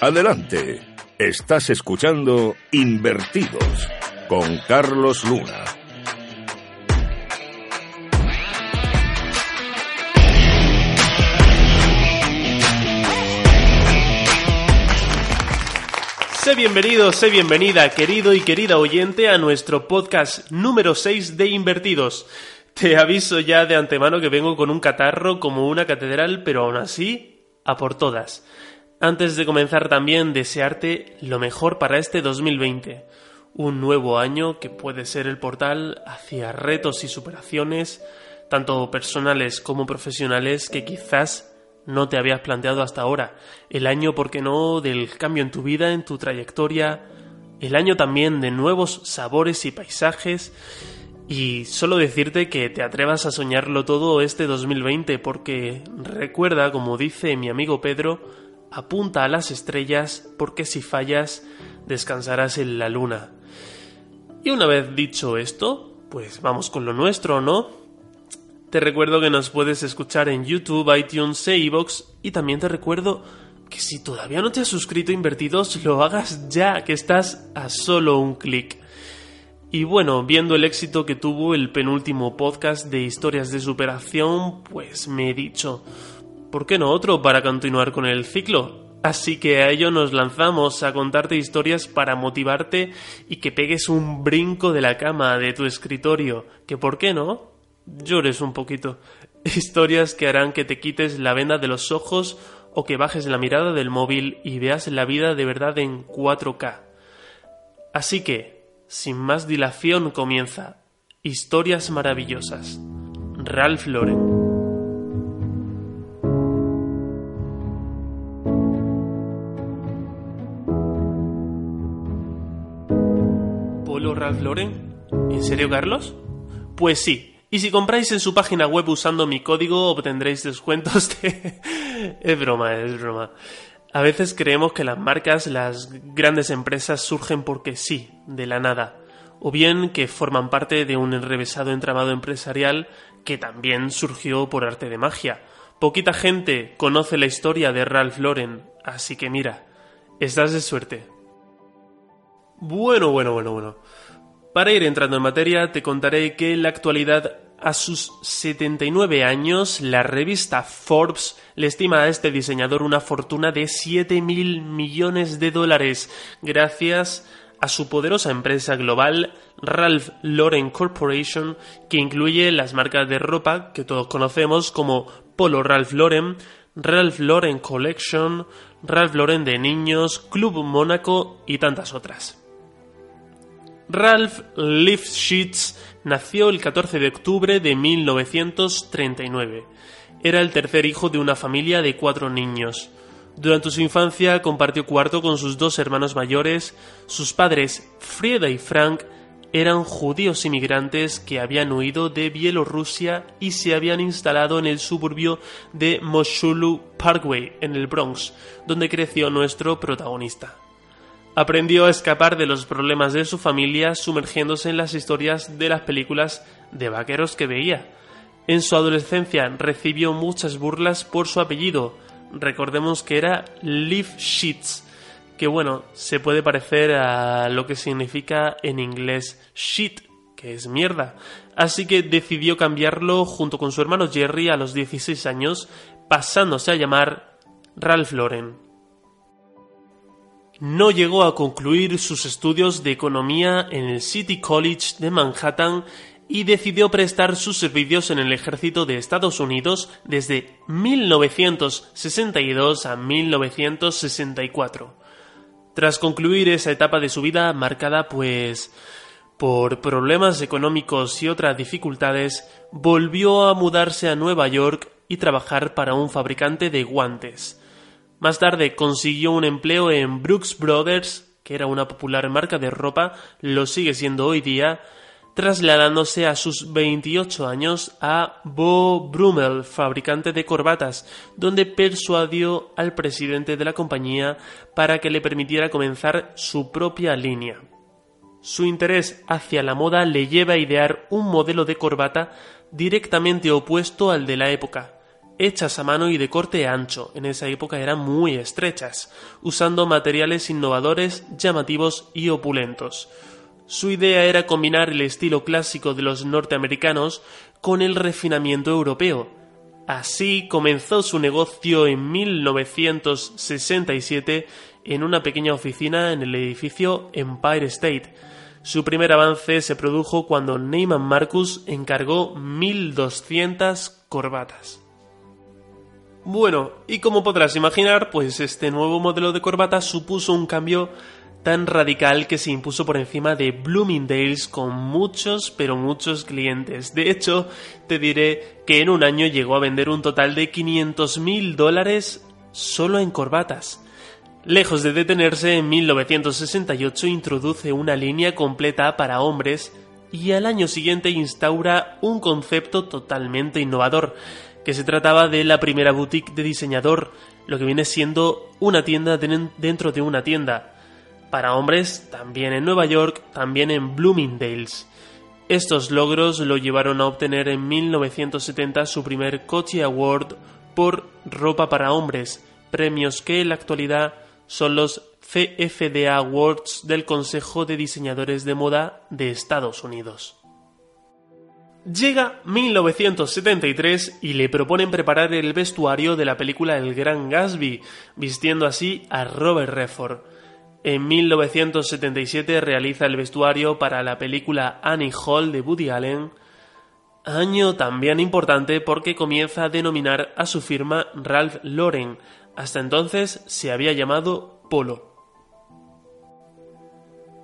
Adelante. Estás escuchando Invertidos con Carlos Luna. Sé bienvenido, sé bienvenida, querido y querida oyente, a nuestro podcast número 6 de Invertidos. Te aviso ya de antemano que vengo con un catarro como una catedral, pero aún así, a por todas. Antes de comenzar también, desearte lo mejor para este 2020. Un nuevo año que puede ser el portal hacia retos y superaciones, tanto personales como profesionales, que quizás no te habías planteado hasta ahora. El año, ¿por qué no?, del cambio en tu vida, en tu trayectoria. El año también de nuevos sabores y paisajes. Y solo decirte que te atrevas a soñarlo todo este 2020 porque recuerda, como dice mi amigo Pedro, apunta a las estrellas porque si fallas descansarás en la luna. Y una vez dicho esto, pues vamos con lo nuestro, ¿no? Te recuerdo que nos puedes escuchar en YouTube, iTunes e iVoox y también te recuerdo que si todavía no te has suscrito Invertidos, lo hagas ya, que estás a solo un clic. Y bueno, viendo el éxito que tuvo el penúltimo podcast de historias de superación, pues me he dicho, ¿por qué no otro para continuar con el ciclo? Así que a ello nos lanzamos a contarte historias para motivarte y que pegues un brinco de la cama de tu escritorio, que ¿por qué no? Llores un poquito. Historias que harán que te quites la venda de los ojos o que bajes la mirada del móvil y veas la vida de verdad en 4K. Así que, sin más dilación, comienza Historias maravillosas. Ralph Lauren. ¿Polo Ralph Lauren? ¿En serio, Carlos? Pues sí, y si compráis en su página web usando mi código obtendréis descuentos de... es broma, es broma. A veces creemos que las marcas, las grandes empresas surgen porque sí, de la nada, o bien que forman parte de un enrevesado entramado empresarial que también surgió por arte de magia. Poquita gente conoce la historia de Ralph Lauren, así que mira, estás de suerte. Bueno, bueno, bueno, bueno. Para ir entrando en materia, te contaré que en la actualidad, a sus 79 años, la revista Forbes le estima a este diseñador una fortuna de 7 mil millones de dólares, gracias a su poderosa empresa global Ralph Lauren Corporation, que incluye las marcas de ropa que todos conocemos como Polo Ralph Lauren, Ralph Lauren Collection, Ralph Lauren de niños, Club Mónaco y tantas otras. Ralph Lifshitz nació el 14 de octubre de 1939. Era el tercer hijo de una familia de cuatro niños. Durante su infancia compartió cuarto con sus dos hermanos mayores. Sus padres, Frieda y Frank, eran judíos inmigrantes que habían huido de Bielorrusia y se habían instalado en el suburbio de Moshulu Parkway, en el Bronx, donde creció nuestro protagonista. Aprendió a escapar de los problemas de su familia sumergiéndose en las historias de las películas de vaqueros que veía. En su adolescencia recibió muchas burlas por su apellido. Recordemos que era Lifshitz, que bueno, se puede parecer a lo que significa en inglés shit, que es mierda. Así que decidió cambiarlo junto con su hermano Jerry a los 16 años, pasándose a llamar Ralph Lauren no llegó a concluir sus estudios de economía en el City College de Manhattan y decidió prestar sus servicios en el ejército de Estados Unidos desde 1962 a 1964. Tras concluir esa etapa de su vida marcada pues por problemas económicos y otras dificultades, volvió a mudarse a Nueva York y trabajar para un fabricante de guantes. Más tarde consiguió un empleo en Brooks Brothers, que era una popular marca de ropa, lo sigue siendo hoy día, trasladándose a sus 28 años a Bo Brummel, fabricante de corbatas, donde persuadió al presidente de la compañía para que le permitiera comenzar su propia línea. Su interés hacia la moda le lleva a idear un modelo de corbata directamente opuesto al de la época, hechas a mano y de corte ancho, en esa época eran muy estrechas, usando materiales innovadores, llamativos y opulentos. Su idea era combinar el estilo clásico de los norteamericanos con el refinamiento europeo. Así comenzó su negocio en 1967 en una pequeña oficina en el edificio Empire State. Su primer avance se produjo cuando Neyman Marcus encargó 1200 corbatas. Bueno, y como podrás imaginar, pues este nuevo modelo de corbata supuso un cambio tan radical que se impuso por encima de Bloomingdale's con muchos, pero muchos clientes. De hecho, te diré que en un año llegó a vender un total de 500 mil dólares solo en corbatas. Lejos de detenerse, en 1968 introduce una línea completa para hombres y al año siguiente instaura un concepto totalmente innovador, que se trataba de la primera boutique de diseñador, lo que viene siendo una tienda dentro de una tienda para hombres también en Nueva York, también en Bloomingdale's. Estos logros lo llevaron a obtener en 1970 su primer Coty Award por ropa para hombres, premios que en la actualidad son los CFDA Awards del Consejo de Diseñadores de Moda de Estados Unidos. Llega 1973 y le proponen preparar el vestuario de la película El Gran Gatsby, vistiendo así a Robert Redford. En 1977 realiza el vestuario para la película Annie Hall de Woody Allen, año también importante porque comienza a denominar a su firma Ralph Lauren, hasta entonces se había llamado Polo.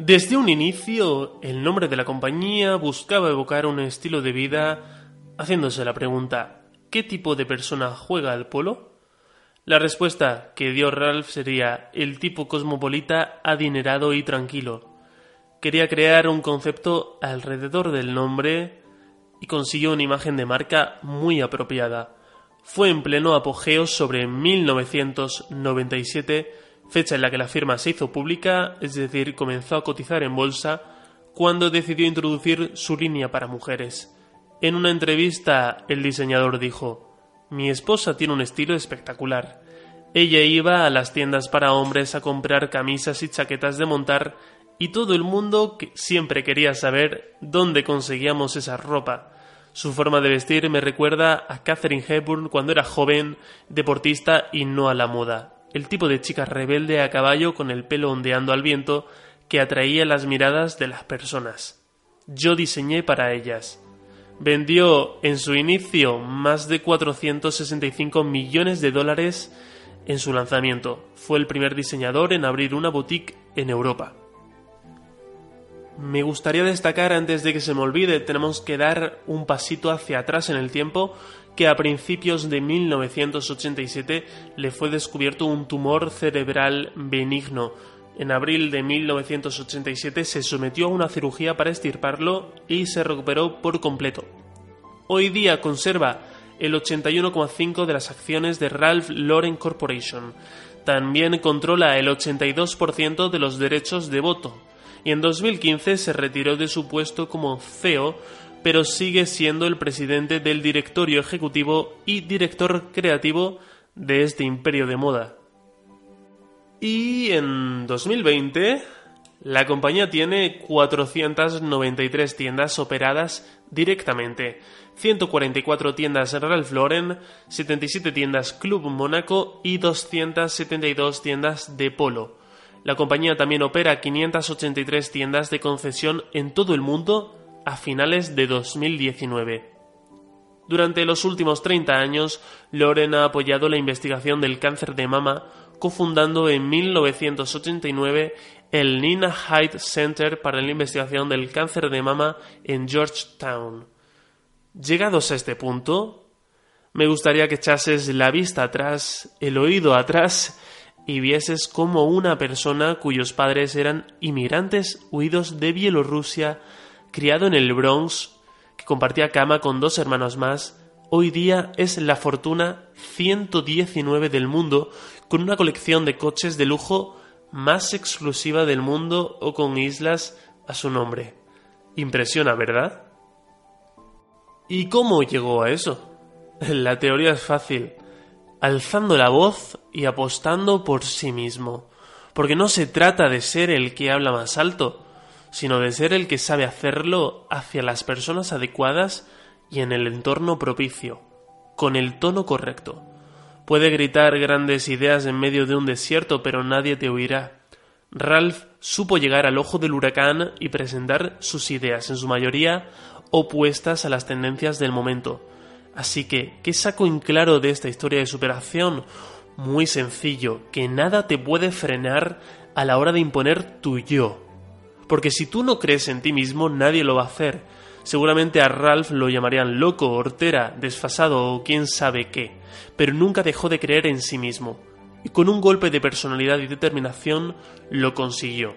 Desde un inicio, el nombre de la compañía buscaba evocar un estilo de vida, haciéndose la pregunta ¿qué tipo de persona juega al polo? La respuesta que dio Ralph sería el tipo cosmopolita, adinerado y tranquilo. Quería crear un concepto alrededor del nombre y consiguió una imagen de marca muy apropiada. Fue en pleno apogeo sobre 1997, fecha en la que la firma se hizo pública, es decir, comenzó a cotizar en bolsa, cuando decidió introducir su línea para mujeres. En una entrevista, el diseñador dijo mi esposa tiene un estilo espectacular. Ella iba a las tiendas para hombres a comprar camisas y chaquetas de montar y todo el mundo siempre quería saber dónde conseguíamos esa ropa. Su forma de vestir me recuerda a Catherine Hepburn cuando era joven, deportista y no a la moda. El tipo de chica rebelde a caballo con el pelo ondeando al viento que atraía las miradas de las personas. Yo diseñé para ellas. Vendió en su inicio más de 465 millones de dólares en su lanzamiento. Fue el primer diseñador en abrir una boutique en Europa. Me gustaría destacar antes de que se me olvide, tenemos que dar un pasito hacia atrás en el tiempo, que a principios de 1987 le fue descubierto un tumor cerebral benigno en abril de 1987 se sometió a una cirugía para estirparlo y se recuperó por completo. Hoy día conserva el 81,5% de las acciones de Ralph Lauren Corporation. También controla el 82% de los derechos de voto. Y en 2015 se retiró de su puesto como CEO, pero sigue siendo el presidente del directorio ejecutivo y director creativo de este imperio de moda. Y en 2020 la compañía tiene 493 tiendas operadas directamente, 144 tiendas Ralph Lauren, 77 tiendas Club Monaco y 272 tiendas de Polo. La compañía también opera 583 tiendas de concesión en todo el mundo a finales de 2019. Durante los últimos 30 años, Loren ha apoyado la investigación del cáncer de mama cofundando en 1989 el Nina Hyde Center para la investigación del cáncer de mama en Georgetown. Llegados a este punto, me gustaría que echases la vista atrás, el oído atrás y vieses cómo una persona cuyos padres eran inmigrantes huidos de Bielorrusia, criado en el Bronx, que compartía cama con dos hermanos más, hoy día es la fortuna 119 del mundo, con una colección de coches de lujo más exclusiva del mundo o con islas a su nombre. Impresiona, ¿verdad? ¿Y cómo llegó a eso? La teoría es fácil alzando la voz y apostando por sí mismo, porque no se trata de ser el que habla más alto, sino de ser el que sabe hacerlo hacia las personas adecuadas y en el entorno propicio, con el tono correcto. Puede gritar grandes ideas en medio de un desierto, pero nadie te oirá. Ralph supo llegar al ojo del huracán y presentar sus ideas, en su mayoría opuestas a las tendencias del momento, Así que, ¿qué saco en claro de esta historia de superación? Muy sencillo, que nada te puede frenar a la hora de imponer tu yo. Porque si tú no crees en ti mismo, nadie lo va a hacer. Seguramente a Ralph lo llamarían loco, hortera, desfasado o quién sabe qué, pero nunca dejó de creer en sí mismo. Y con un golpe de personalidad y determinación lo consiguió.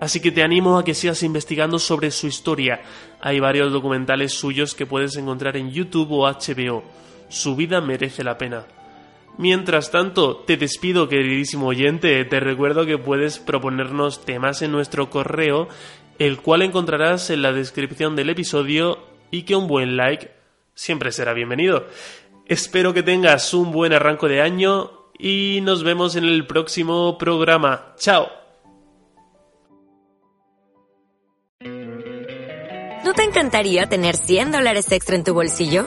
Así que te animo a que sigas investigando sobre su historia. Hay varios documentales suyos que puedes encontrar en YouTube o HBO. Su vida merece la pena. Mientras tanto, te despido, queridísimo oyente. Te recuerdo que puedes proponernos temas en nuestro correo, el cual encontrarás en la descripción del episodio y que un buen like siempre será bienvenido. Espero que tengas un buen arranco de año y nos vemos en el próximo programa. ¡Chao! ¿No te encantaría tener 100 dólares extra en tu bolsillo?